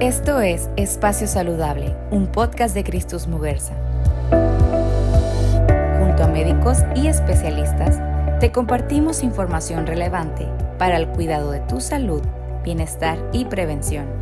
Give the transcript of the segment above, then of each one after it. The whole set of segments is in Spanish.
Esto es Espacio Saludable, un podcast de Cristus Muguerza. Junto a médicos y especialistas, te compartimos información relevante para el cuidado de tu salud, bienestar y prevención.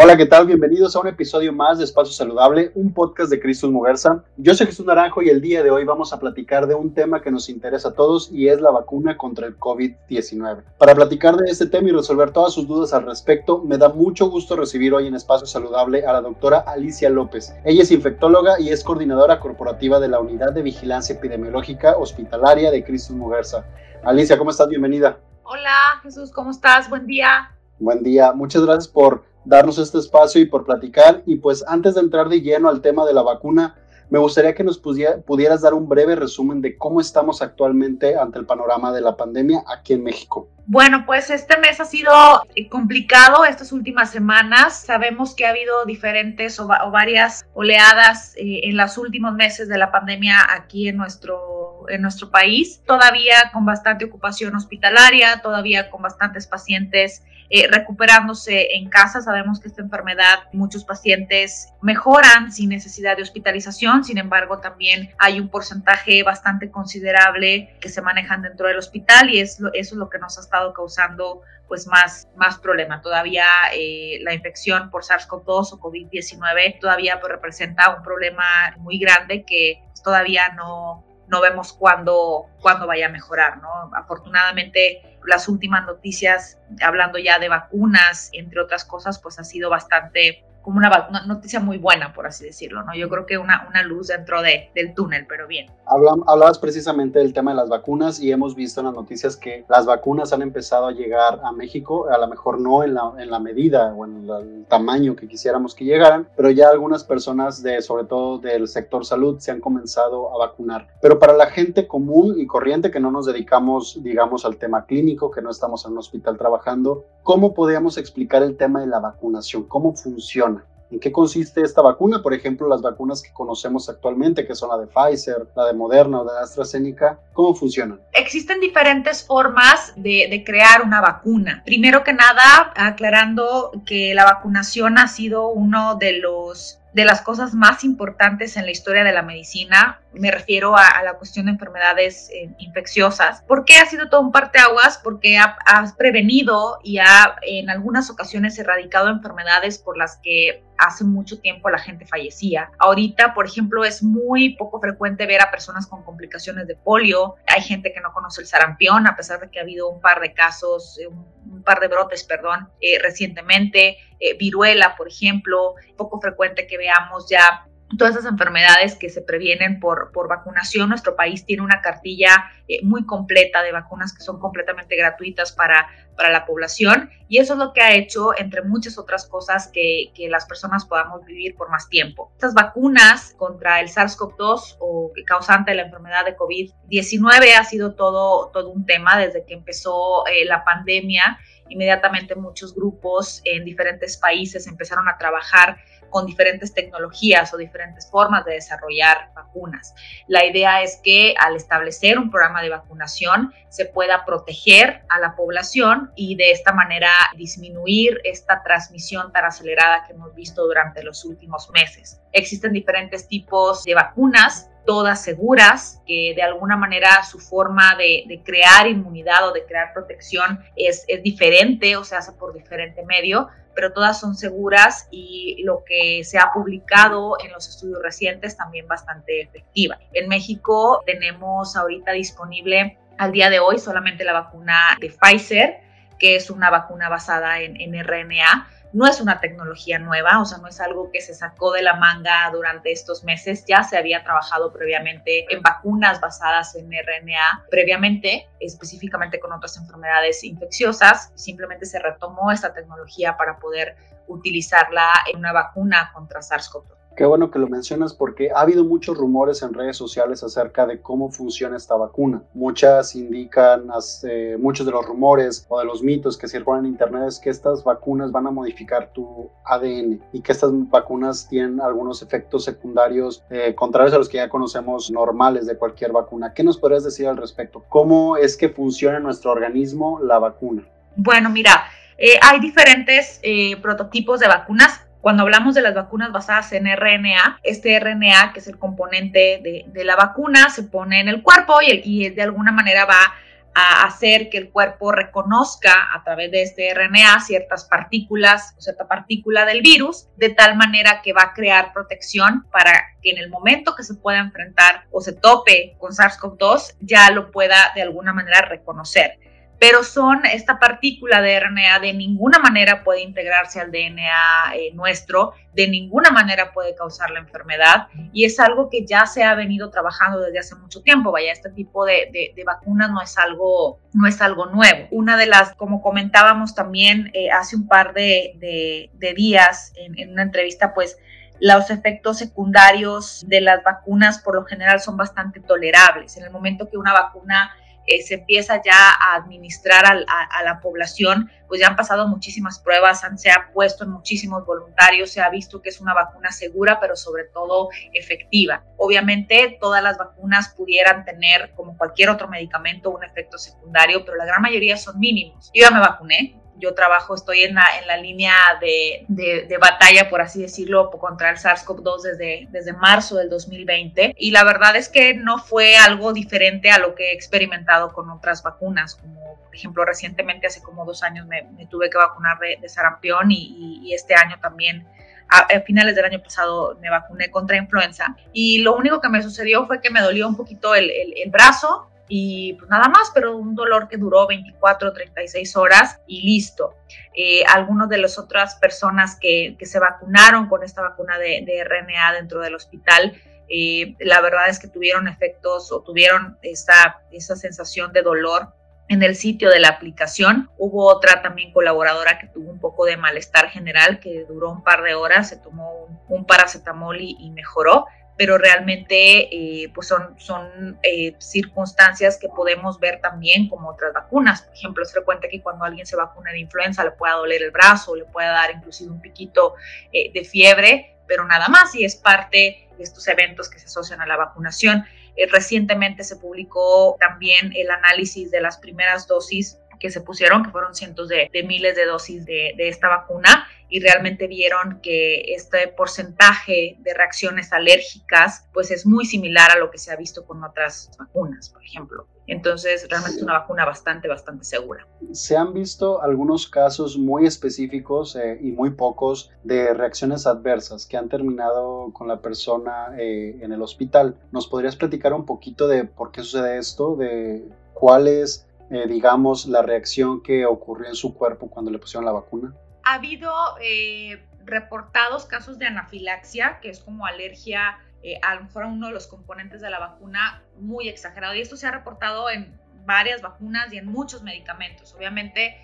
Hola, ¿qué tal? Bienvenidos a un episodio más de Espacio Saludable, un podcast de Cristus Muguerza. Yo soy Jesús Naranjo y el día de hoy vamos a platicar de un tema que nos interesa a todos y es la vacuna contra el COVID-19. Para platicar de este tema y resolver todas sus dudas al respecto, me da mucho gusto recibir hoy en Espacio Saludable a la doctora Alicia López. Ella es infectóloga y es coordinadora corporativa de la Unidad de Vigilancia Epidemiológica Hospitalaria de Cristus Muguerza. Alicia, ¿cómo estás? Bienvenida. Hola, Jesús, ¿cómo estás? Buen día. Buen día. Muchas gracias por darnos este espacio y por platicar. Y pues antes de entrar de lleno al tema de la vacuna, me gustaría que nos pudieras dar un breve resumen de cómo estamos actualmente ante el panorama de la pandemia aquí en México. Bueno, pues este mes ha sido eh, complicado estas últimas semanas. Sabemos que ha habido diferentes o, varias oleadas eh, en los últimos meses de la pandemia aquí en nuestro, en nuestro país. Todavía con bastante ocupación hospitalaria, todavía con bastantes pacientes eh, recuperándose en casa. Sabemos que esta enfermedad muchos pacientes mejoran sin necesidad de hospitalización, sin embargo también hay un porcentaje bastante considerable que se manejan dentro del hospital y es eso es lo que nos ha estado causando pues más, más. Todavía eh, la infección por SARS-CoV-2 o COVID-19 todavía pues, representa un problema muy grande que todavía no, no vemos cuándo, cuándo vaya a mejorar, ¿no? Afortunadamente, las últimas noticias, hablando ya de vacunas, entre otras cosas, pues ha sido bastante como una, noticia muy buena, por así decirlo, ¿no? Yo creo que una, una luz dentro de, del túnel, pero bien. hablabas precisamente del tema de las vacunas y hemos visto en las noticias que las vacunas han empezado a llegar a México, a lo mejor no en la, en la medida o en el tamaño que quisiéramos que llegaran, pero ya algunas personas, de, sobre todo del sector salud, se han comenzado a vacunar. Pero para la gente común y corriente que no nos dedicamos, digamos, al tema clínico, que no estamos en un hospital trabajando, ¿cómo podríamos explicar el tema de la vacunación? ¿Cómo funciona? ¿En qué consiste esta vacuna? Por ejemplo, las vacunas que conocemos actualmente, que son la de Pfizer, la de Moderna o de AstraZeneca, ¿cómo funcionan? Existen diferentes formas de, de, crear una vacuna. Primero que nada, aclarando que la vacunación ha sido uno de los de las cosas más importantes en la historia de la medicina. Me refiero a, la cuestión de enfermedades eh, infecciosas. ¿Por qué ha sido todo un parteaguas? Porque ha, prevenido y ha en algunas ocasiones erradicado enfermedades por las que hace mucho tiempo la gente fallecía. Ahorita, por ejemplo, es muy poco frecuente ver a personas con complicaciones de polio. Hay gente que no conoce el sarampión, a pesar de que ha habido un par de casos, eh, un, par de brotes, perdón, eh, recientemente. Viruela, por ejemplo, poco frecuente que veamos ya todas esas enfermedades que se previenen por, por vacunación. Nuestro país tiene una cartilla eh, muy completa de vacunas que son completamente gratuitas para, para la población y eso es lo que ha hecho, entre muchas otras cosas, que, que las personas podamos vivir por más tiempo. Estas vacunas contra el SARS-CoV-2 o causante de la enfermedad de COVID-19 ha sido todo, todo un tema desde que empezó eh, la pandemia inmediatamente muchos grupos en diferentes países empezaron a trabajar con diferentes tecnologías o diferentes formas de desarrollar vacunas. La idea es que al establecer un programa de vacunación se pueda proteger a la población y de esta manera disminuir esta transmisión tan acelerada que hemos visto durante los últimos meses. Existen diferentes tipos de vacunas todas seguras, que de alguna manera su forma de, crear inmunidad o de crear protección es, es diferente o se hace por diferente medio, pero todas son seguras y lo que se ha publicado en los estudios recientes también bastante efectiva. En México tenemos ahorita disponible al día de hoy solamente la vacuna de Pfizer, que es una vacuna basada en, en RNA no es una tecnología nueva, o sea, no es algo que se sacó de la manga durante estos meses, ya se había trabajado previamente en vacunas basadas en RNA, previamente, específicamente con otras enfermedades infecciosas, simplemente se retomó esta tecnología para poder utilizarla en una vacuna contra SARS-CoV-2. Qué bueno que lo mencionas porque ha habido muchos rumores en redes sociales acerca de cómo funciona esta vacuna. Muchas indican, eh, muchos de los rumores o de los mitos que circulan en internet es que estas vacunas van a modificar tu ADN y que estas vacunas tienen algunos efectos secundarios eh, contrarios a los que ya conocemos normales de cualquier vacuna. ¿Qué nos podrías decir al respecto? ¿Cómo es que funciona en nuestro organismo la vacuna? Bueno, mira, Eh, hay diferentes eh, prototipos de vacunas. Cuando hablamos de las vacunas basadas en RNA, este RNA, que es el componente de, la vacuna, se pone en el cuerpo y, y de alguna manera va a hacer que el cuerpo reconozca a través de este RNA ciertas partículas o cierta partícula del virus, de tal manera que va a crear protección para que en el momento que se pueda enfrentar o se tope con SARS-CoV-2 ya lo pueda de alguna manera reconocer pero son esta partícula de RNA de ninguna manera puede integrarse al DNA eh, nuestro, de ninguna manera puede causar la enfermedad y es algo que ya se ha venido trabajando desde hace mucho tiempo. Vaya, este tipo de, vacunas no es algo no es algo nuevo. Una de las, como comentábamos también eh, hace un par de, días en, en una entrevista, pues los efectos secundarios de las vacunas por lo general son bastante tolerables. En el momento que una vacuna eh, se empieza ya a administrar a, la población, pues ya han pasado muchísimas pruebas, se ha puesto en muchísimos voluntarios, se ha visto que es una vacuna segura, pero sobre todo efectiva. Obviamente todas las vacunas pudieran tener, como cualquier otro medicamento, un efecto secundario, pero la gran mayoría son mínimos. Yo ya me vacuné, yo trabajo, estoy en la, en la línea de, de, batalla, por así decirlo, contra el SARS-CoV-2 desde, desde marzo del 2020. Y la verdad es que no fue algo diferente a lo que he experimentado con otras vacunas, como por ejemplo recientemente, hace como dos años, me, tuve que vacunar de, de sarampión y, este año también a, finales del año pasado me vacuné contra influenza y lo único que me sucedió fue que me dolió un poquito el, el brazo y pues nada más, pero un dolor que duró 24 o 36 horas y listo. Eh, algunos de las otras personas que, que, se vacunaron con esta vacuna de, de RNA dentro del hospital, eh, la verdad es que tuvieron efectos o tuvieron esa, esa sensación de dolor en el sitio de la aplicación. Hubo otra también colaboradora que tuvo un poco de malestar general que duró un par de horas, se tomó un, paracetamol y mejoró pero realmente eh, pues son, son eh, circunstancias que podemos ver también como otras vacunas. Por ejemplo, es frecuente que cuando alguien se vacuna de influenza le pueda doler el brazo, le pueda dar inclusive un piquito eh, de fiebre, pero nada más y es parte de estos eventos que se asocian a la vacunación. recientemente se publicó también el análisis de las primeras dosis que se pusieron, que fueron cientos de, miles de dosis de, esta vacuna, y realmente vieron que este porcentaje de reacciones alérgicas pues es muy similar a lo que se ha visto con otras vacunas, por ejemplo. Entonces, realmente es una vacuna bastante, bastante segura. Se han visto algunos casos muy específicos eh, y muy pocos de reacciones adversas que han terminado con la persona eh, en el hospital. ¿Nos podrías platicar un poquito de por qué sucede esto, de cuáles eh, digamos, la reacción que ocurrió en su cuerpo cuando le pusieron la vacuna? Ha habido eh, reportados casos de anafilaxia, que es como alergia eh, a lo mejor a uno de los componentes de la vacuna muy exagerado. Y esto se ha reportado en varias vacunas y en muchos medicamentos. Obviamente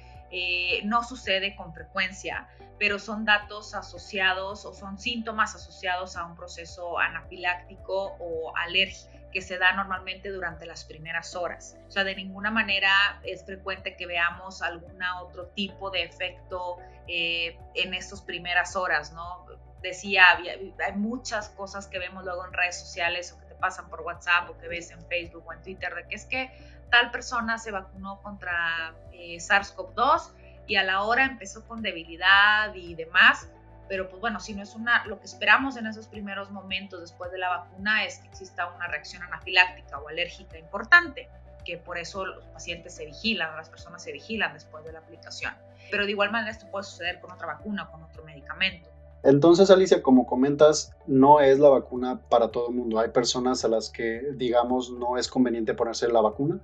no sucede con frecuencia, pero son datos asociados o son síntomas asociados a un proceso anafiláctico o alérgico que se da normalmente durante las primeras horas. O sea, de ninguna manera es frecuente que veamos algún otro tipo de efecto eh, en estas primeras horas, ¿no? Decía, hay muchas cosas que vemos luego en redes sociales o que te pasan por WhatsApp o que ves en Facebook o en Twitter de que es que tal persona se vacunó contra eh, SARS-CoV-2 y a la hora empezó con debilidad y demás pero pues bueno, si no es una, lo que esperamos en esos primeros momentos después de la vacuna es que exista una reacción anafiláctica o alérgica importante, que por eso los pacientes se vigilan, las personas se vigilan después de la aplicación. Pero de igual manera esto puede suceder con otra vacuna, con otro medicamento. Entonces, Alicia, como comentas, no es la vacuna para todo el mundo. Hay personas a las que, digamos, no es conveniente ponerse la vacuna.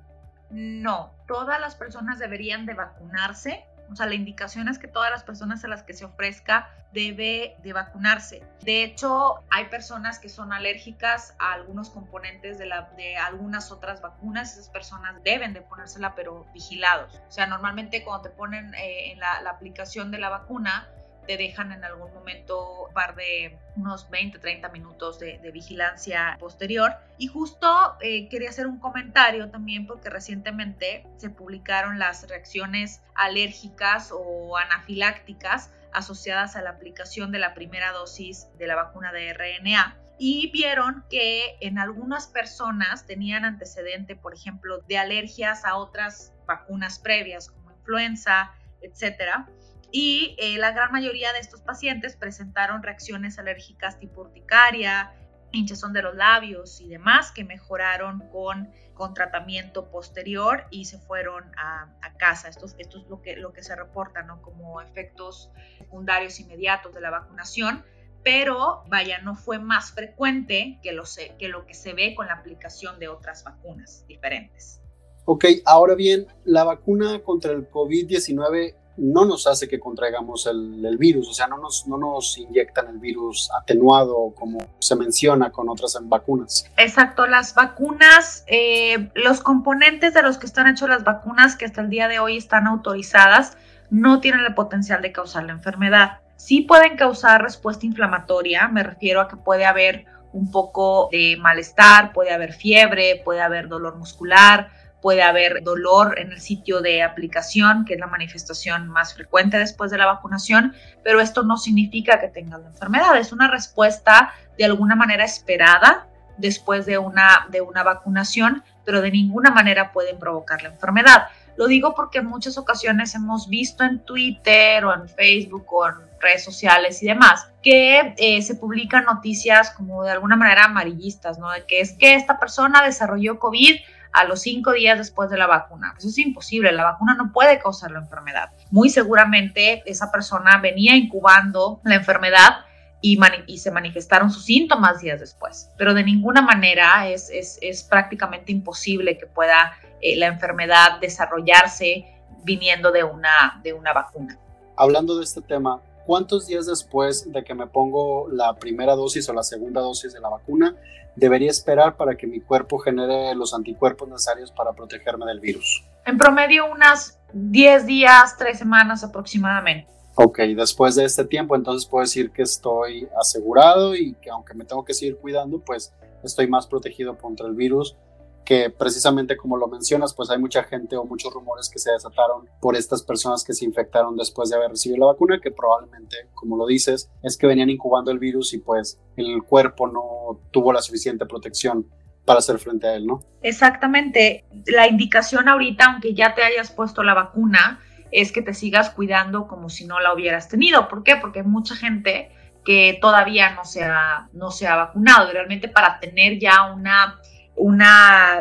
No, todas las personas deberían de vacunarse o sea, la indicación es que todas las personas a las que se ofrezca debe de vacunarse. De hecho, hay personas que son alérgicas a algunos componentes de, la, de algunas otras vacunas. Esas personas deben de ponérsela, pero vigilados. O sea, normalmente cuando te ponen eh, en la, la aplicación de la vacuna, te dejan en algún momento un par de unos 20, 30 minutos de, vigilancia posterior. Y justo eh, quería hacer un comentario también porque recientemente se publicaron las reacciones alérgicas o anafilácticas asociadas a la aplicación de la primera dosis de la vacuna de RNA y vieron que en algunas personas tenían antecedente, por ejemplo, de alergias a otras vacunas previas como influenza, etcétera y eh, la gran mayoría de estos pacientes presentaron reacciones alérgicas tipo urticaria, hinchazón de los labios y demás que mejoraron con, con tratamiento posterior y se fueron a, casa. Esto, esto, es lo que, lo que se reporta ¿no? como efectos secundarios inmediatos de la vacunación, pero vaya, no fue más frecuente que lo, que lo que se ve con la aplicación de otras vacunas diferentes. Ok, ahora bien, la vacuna contra el COVID-19 no nos hace que contraigamos el, virus, o sea, no nos, no nos inyectan el virus atenuado como se menciona con otras vacunas. Exacto, las vacunas, eh, los componentes de los que están hechos las vacunas que hasta el día de hoy están autorizadas, no tienen el potencial de causar la enfermedad. Sí pueden causar respuesta inflamatoria, me refiero a que puede haber un poco de malestar, puede haber fiebre, puede haber dolor muscular, puede haber dolor en el sitio de aplicación, que es la manifestación más frecuente después de la vacunación, pero esto no significa que tengas la enfermedad, es una respuesta de alguna manera esperada después de una, de una vacunación, pero de ninguna manera pueden provocar la enfermedad. Lo digo porque en muchas ocasiones hemos visto en Twitter o en Facebook o en redes sociales y demás que eh, se publican noticias como de alguna manera amarillistas, ¿no? De que es que esta persona desarrolló COVID a los cinco días después de la vacuna. Eso es imposible, la vacuna no puede causar la enfermedad. Muy seguramente esa persona venía incubando la enfermedad y, se manifestaron sus síntomas días después, pero de ninguna manera es, prácticamente imposible que pueda eh, la enfermedad desarrollarse viniendo de una, de una vacuna. Hablando de este tema, ¿cuántos días después de que me pongo la primera dosis o la segunda dosis de la vacuna debería esperar para que mi cuerpo genere los anticuerpos necesarios para protegerme del virus? En promedio unas 10 días, 3 semanas aproximadamente. Ok, después de este tiempo entonces puedo decir que estoy asegurado y que aunque me tengo que seguir cuidando, pues estoy más protegido contra el virus que precisamente como lo mencionas, pues hay mucha gente o muchos rumores que se desataron por estas personas que se infectaron después de haber recibido la vacuna, que probablemente, como lo dices, es que venían incubando el virus y pues el cuerpo no tuvo la suficiente protección para hacer frente a él, ¿no? Exactamente. La indicación ahorita, aunque ya te hayas puesto la vacuna, es que te sigas cuidando como si no la hubieras tenido. ¿Por qué? Porque mucha gente que todavía no se ha, no se ha vacunado realmente para tener ya una un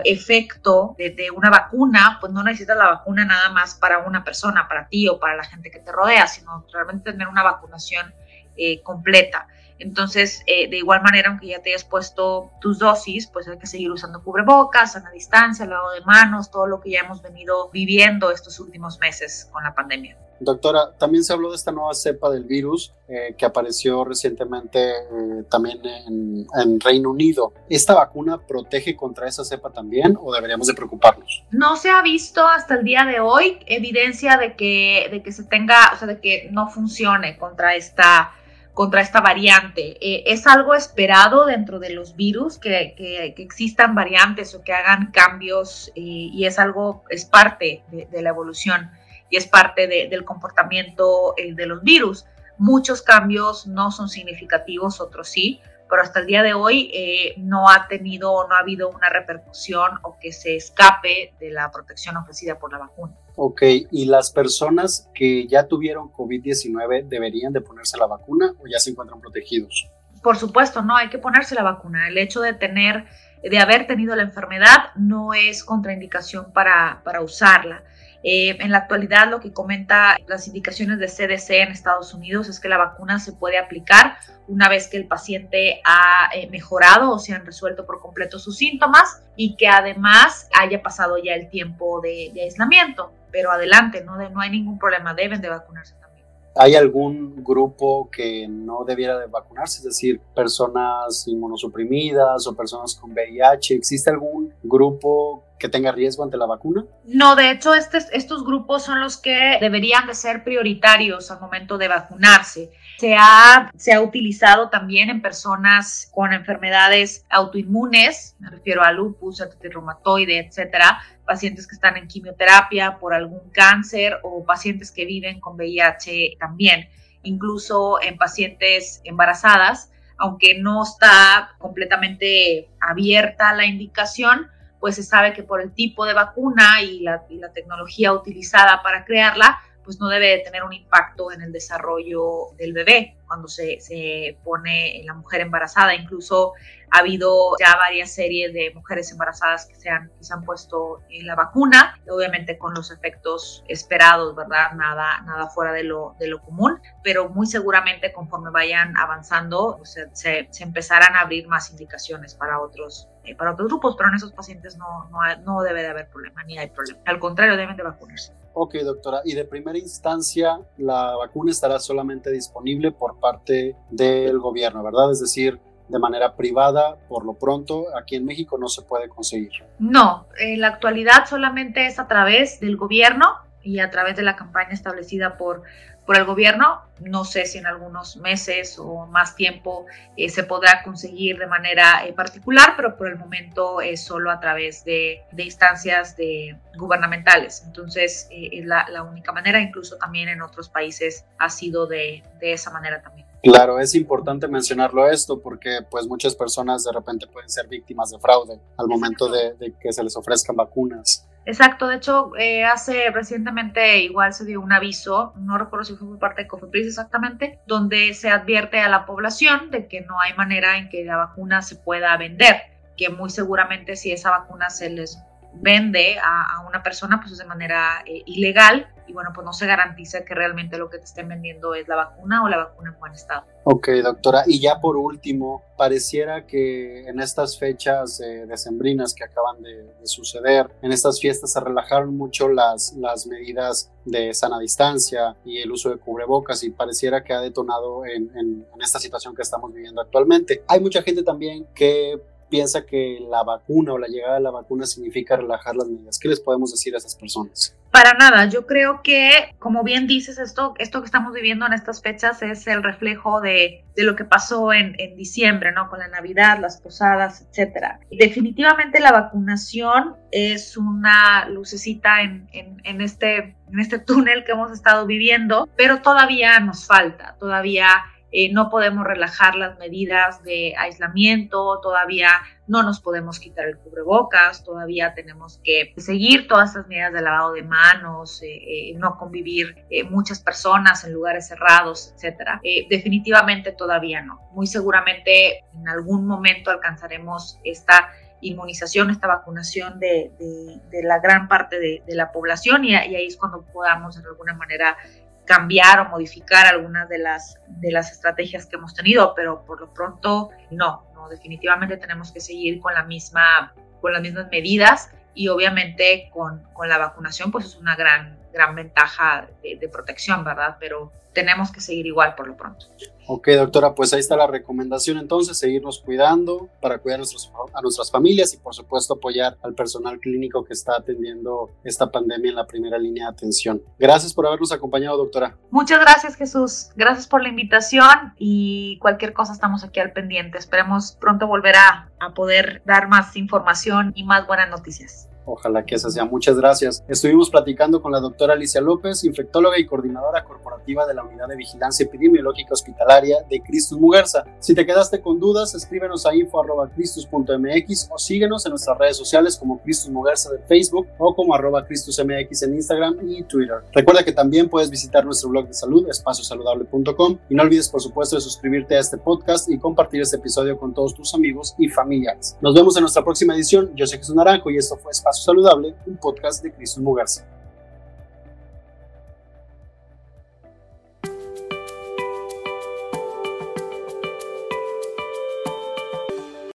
efecto de, una vacuna, pues no necesitas la vacuna nada más para una persona, para ti o para la gente que te rodea, sino realmente tener una vacunación eh, completa. Entonces, eh, de igual manera, aunque ya te hayas puesto tus dosis, pues hay que seguir usando cubrebocas, a la distancia, al lado de manos, todo lo que ya hemos venido viviendo estos últimos meses con la pandemia. Doctora, también se habló de esta nueva cepa del virus eh, que apareció recientemente eh, también en, Reino Unido. ¿Esta vacuna protege contra esa cepa también o deberíamos de preocuparnos? No se ha visto hasta el día de hoy evidencia de que, de que se tenga, o sea, de que no funcione contra esta contra esta variante. Eh, es algo esperado dentro de los virus que, que, existan variantes o que hagan cambios y es algo, es parte de la evolución y es parte del comportamiento eh, de los virus. Muchos cambios no son significativos, otros sí, pero hasta el día de hoy eh, no ha tenido, no ha habido una repercusión o que se escape de la protección ofrecida por la vacuna. Ok, ¿y las personas que ya tuvieron COVID-19 deberían de ponerse la vacuna o ya se encuentran protegidos? Por supuesto, no, hay que ponerse la vacuna. El hecho de tener, de haber tenido la enfermedad no es contraindicación para, para usarla. Eh, en la actualidad lo que comenta las indicaciones de CDC en Estados Unidos es que la vacuna se puede aplicar una vez que el paciente ha eh, mejorado o se han resuelto por completo sus síntomas y que además haya pasado ya el tiempo de, aislamiento. Pero adelante, no, hay ningún problema, deben de vacunarse también. ¿Hay algún grupo que no debiera de vacunarse? Es decir, personas inmunosuprimidas o personas con VIH. ¿Existe algún grupo que tenga riesgo ante la vacuna? No, de hecho, estos grupos son los que deberían de ser prioritarios al momento de vacunarse. Se ha, se ha utilizado también en personas con enfermedades autoinmunes, me refiero a lupus, artritis reumatoide, etcétera, pacientes que están en quimioterapia por algún cáncer o pacientes que viven con VIH también, incluso en pacientes embarazadas, aunque no está completamente abierta la indicación, pues se sabe que por el tipo de vacuna y la, tecnología utilizada para crearla, pues no debe tener un impacto en el desarrollo del bebé cuando se, se pone la mujer embarazada. Incluso ha habido ya varias series de mujeres embarazadas que se han, se han puesto en la vacuna, obviamente con los efectos esperados, ¿verdad? Nada, nada fuera de lo, de lo común, pero muy seguramente conforme vayan avanzando se, se, empezarán a abrir más indicaciones para otros, eh, para otros grupos, pero en esos pacientes no, no, no debe de haber problema, ni hay problema. Al contrario, deben de vacunarse. Ok, doctora. Y de primera instancia, la vacuna estará solamente disponible por parte del gobierno, ¿verdad? Es decir, de manera privada, por lo pronto, aquí en México no se puede conseguir. No, en la actualidad solamente es a través del gobierno y a través de la campaña establecida por por el gobierno. No sé si en algunos meses o más tiempo eh, se podrá conseguir de manera eh, particular, pero por el momento es solo a través de, instancias de, gubernamentales. Entonces eh, es la, la, única manera, incluso también en otros países ha sido de, de esa manera también. Claro, es importante mencionarlo esto porque pues muchas personas de repente pueden ser víctimas de fraude al momento de, de que se les ofrezcan vacunas. Exacto, de hecho, eh, hace recientemente igual se dio un aviso, no recuerdo si fue por parte de Cofepris exactamente, donde se advierte a la población de que no hay manera en que la vacuna se pueda vender, que muy seguramente si esa vacuna se les vende a, una persona pues de manera eh, ilegal y bueno, pues no se garantiza que realmente lo que te estén vendiendo es la vacuna o la vacuna en buen estado. Ok, doctora. Y ya por último, pareciera que en estas fechas eh, decembrinas que acaban de, suceder, en estas fiestas se relajaron mucho las, las medidas de sana distancia y el uso de cubrebocas y pareciera que ha detonado en, en esta situación que estamos viviendo actualmente. Hay mucha gente también que piensa que la vacuna o la llegada de la vacuna significa relajar las medidas. ¿Qué les podemos decir a esas personas? Para nada, yo creo que, como bien dices, esto, esto que estamos viviendo en estas fechas es el reflejo de, lo que pasó en, diciembre, ¿no? Con la Navidad, las posadas, etcétera. Definitivamente la vacunación es una lucecita en, este, en este túnel que hemos estado viviendo, pero todavía nos falta, todavía eh, no podemos relajar las medidas de aislamiento, todavía no nos podemos quitar el cubrebocas, todavía tenemos que seguir todas esas medidas de lavado de manos, eh, eh, no convivir muchas personas en lugares cerrados, etc. definitivamente todavía no. Muy seguramente en algún momento alcanzaremos esta inmunización, esta vacunación de, la gran parte de, la población y, y, ahí es cuando podamos de alguna manera cambiar o modificar algunas de las, de las estrategias que hemos tenido, pero por lo pronto no, no, definitivamente tenemos que seguir con, la misma, con las mismas medidas y obviamente con, con la vacunación pues es una gran, gran ventaja de, de protección, ¿verdad? Pero tenemos que seguir igual por lo pronto. Ok, doctora, pues ahí está la recomendación entonces, seguirnos cuidando para cuidar a, nuestras familias y por supuesto apoyar al personal clínico que está atendiendo esta pandemia en la primera línea de atención. Gracias por habernos acompañado, doctora. Muchas gracias, Jesús. Gracias por la invitación y cualquier cosa estamos aquí al pendiente. Esperemos pronto volver a, a poder dar más información y más buenas noticias. Ojalá que esa sea. Muchas gracias. Estuvimos platicando con la doctora Alicia López, infectóloga y coordinadora corporativa de la Unidad de Vigilancia Epidemiológica Hospitalaria de Cristus Muguerza. Si te quedaste con dudas, escríbenos a info.cristus.mx o síguenos en nuestras redes sociales como Cristus Muguerza de Facebook o como arroba CristusMX en Instagram y Twitter. Recuerda que también puedes visitar nuestro blog de salud, espaciosaludable.com y no olvides, por supuesto, de suscribirte a este podcast y compartir este episodio con todos tus amigos y familiares. Nos vemos en nuestra próxima edición. Yo soy Jesús Naranjo y esto fue Espacio Saludable, un podcast de Cristo Mugarza.